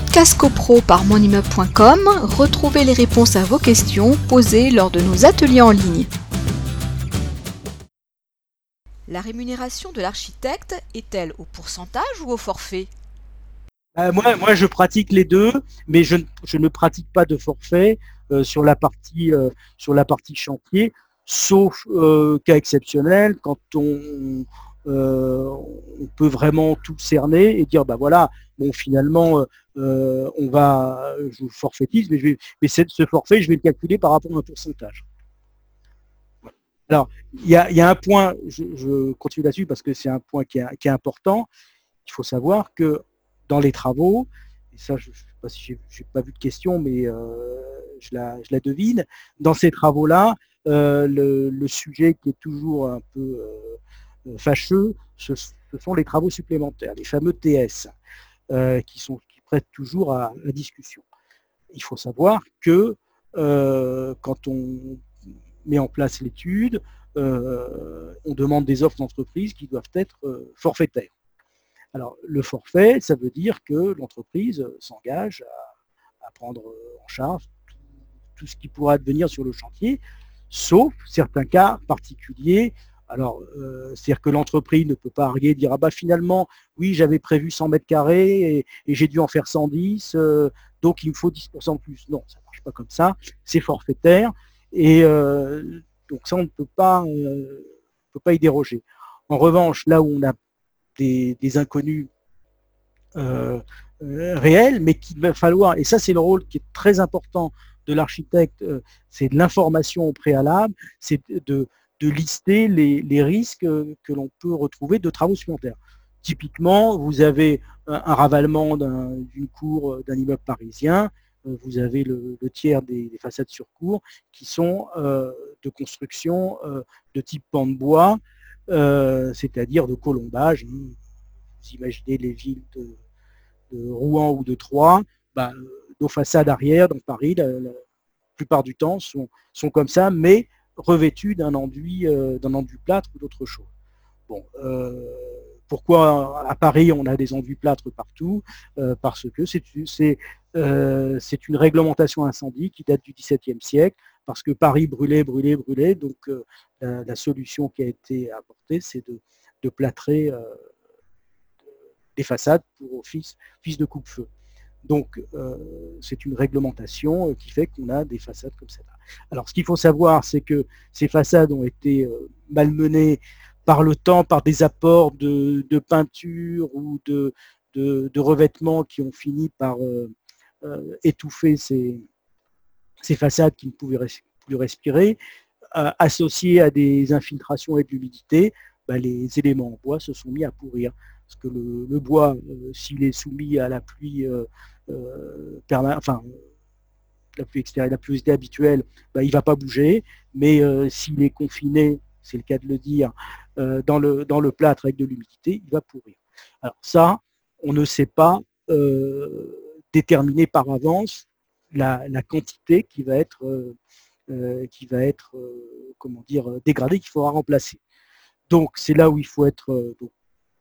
podcast copro par monimmeuble.com, retrouvez les réponses à vos questions posées lors de nos ateliers en ligne. La rémunération de l'architecte est-elle au pourcentage ou au forfait? Euh, moi, moi, je pratique les deux, mais je, ne pratique pas de forfait euh, sur, la partie, euh, sur la partie chantier, sauf cas exceptionnel, quand on, on peut vraiment tout cerner et dire, bah voilà, bon, finalement, on va, je vous forfaitise, mais, je ce forfait, je vais le calculer par rapport à un pourcentage. Alors, il y a, un point, je, continue là-dessus parce que c'est un point qui est, important. Il faut savoir que dans les travaux, et ça, je ne sais pas si j'ai pas vu de question, mais euh, je, la, devine, dans ces travaux-là, euh, le, sujet qui est toujours un peu euh, fâcheux, ce, sont les travaux supplémentaires, les fameux TS, qui, sont, qui prêtent toujours à la discussion. Il faut savoir que quand on met en place l'étude, euh, on demande des offres d'entreprise qui doivent être euh, forfaitaires. Alors, le forfait, ça veut dire que l'entreprise s'engage à, prendre en charge tout, ce qui pourra advenir sur le chantier, sauf certains cas particuliers. Alors, euh, c'est-à-dire que l'entreprise ne peut pas arriver et dire ah bah finalement, oui, j'avais prévu 100 mètres carrés et, j'ai dû en faire 110, donc il me faut 10% de plus. Non, ça ne marche pas comme ça. C'est forfaitaire. Et euh, donc ça, on ne peut pas, euh, peut pas y déroger. En revanche, là où on a des, inconnus euh, réels, mais qu'il va falloir, et ça c'est le rôle qui est très important de l'architecte, c'est de l'information au préalable, c'est de, lister les, risques que l'on peut retrouver de travaux supplémentaires. Typiquement, vous avez un ravalement d'une cour d'un immeuble parisien, euh, vous avez le, tiers des, façades sur cours qui sont euh, de construction euh, de type pan de bois, c'est-à-dire de colombage. Vous imaginez les villes de, Rouen ou de Troyes, bah, nos façades arrière dans Paris, la, plupart du temps, sont comme ça, mais revêtues d'un enduit, d'un enduit plâtre ou d'autre chose. Bon, pourquoi à Paris on a des enduits plâtres partout? Parce que c'est euh, une réglementation incendie qui date du XVIIe siècle, parce que Paris brûlait, brûlait, brûlait. Donc euh, la, solution qui a été apportée, c'est de, plâtrer euh, les façades pour office, de coupe-feu. Donc c'est une réglementation qui fait qu'on a des façades comme celle-là. Alors ce qu'il faut savoir, c'est que ces façades ont été malmenées par le temps, par des apports de, peinture ou de, revêtements qui ont fini par euh, étouffer ces, façades qui ne pouvaient plus respirer, euh, associées à des infiltrations et de l'humidité, bah, les éléments en bois se sont mis à pourrir. Parce que le, bois, euh, s'il est soumis à la pluie, enfin, la pluie extérieure, la pluie habituelle, bah, il ne va pas bouger. Mais s'il est confiné, c'est le cas de le dire, dans, le, dans le plâtre avec de l'humidité, il va pourrir. Alors ça, on ne sait pas déterminer par avance la, quantité qui va être, euh, euh, qui va être euh, comment dire, dégradée, qu'il faudra remplacer. Donc c'est là où il faut être,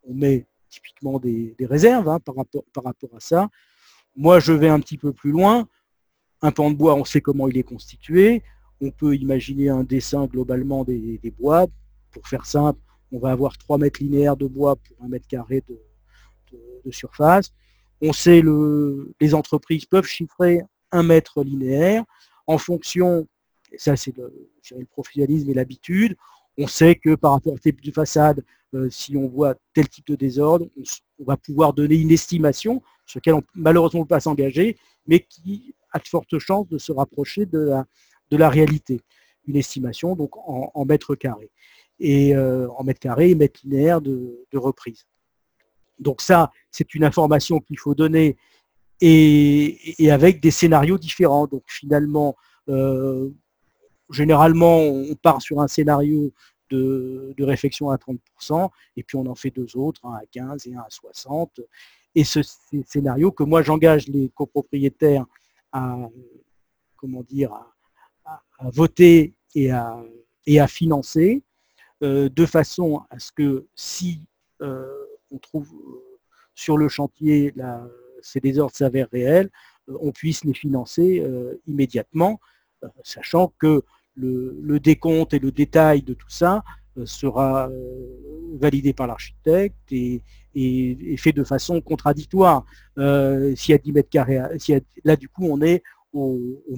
on met typiquement des, réserves hein, par, rapport, à ça. Moi je vais un petit peu plus loin. Un pan de bois, on sait comment il est constitué. On peut imaginer un dessin globalement des, bois. Pour faire simple, on va avoir 3 mètres linéaires de bois pour un mètre carré de surface. On sait que les entreprises peuvent chiffrer un mètre linéaire en fonction, et ça c'est le, professionnalisme et l'habitude, on sait que par rapport au type de façade, euh, si on voit tel type de désordre, on, va pouvoir donner une estimation sur laquelle on malheureusement ne peut pas s'engager, mais qui a de fortes chances de se rapprocher de la, réalité. Une estimation donc en, mètres carrés. Et euh, en mètres carrés et mètres linéaires de reprise. Donc ça, c'est une information qu'il faut donner et, avec des scénarios différents. Donc finalement, euh, généralement, on part sur un scénario de, réflexion à 30%, et puis on en fait deux autres, un à 15 et un à 60. Et ce scénario que moi j'engage les copropriétaires à, comment dire, à, voter et à, et à financer, euh, de façon à ce que si euh, on trouve euh, sur le chantier ces désordres s'avèrent réels, on puisse les financer immédiatement, sachant que le, décompte et le détail de tout ça sera validé par l'architecte et, fait de façon contradictoire. s'il y a 10 mètres carrés, là du coup on est au, au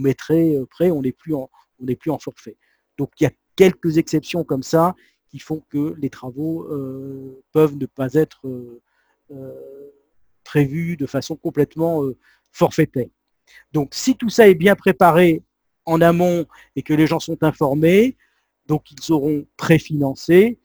près, on n'est plus, en, forfait. Donc il y a quelques exceptions comme ça qui font que les travaux euh, peuvent ne pas être euh, euh, prévus de façon complètement forfaitaire. Donc si tout ça est bien préparé en amont et que les gens sont informés, donc ils seront préfinancés,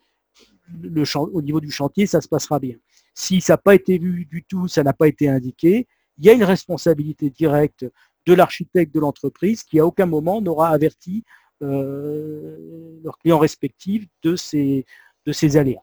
le au niveau du chantier, ça se passera bien. Si ça n'a pas été vu du tout, ça n'a pas été indiqué, il y a une responsabilité directe de l'architecte de l'entreprise qui à aucun moment n'aura averti euh, leurs clients respectifs de ces, de ces aléas.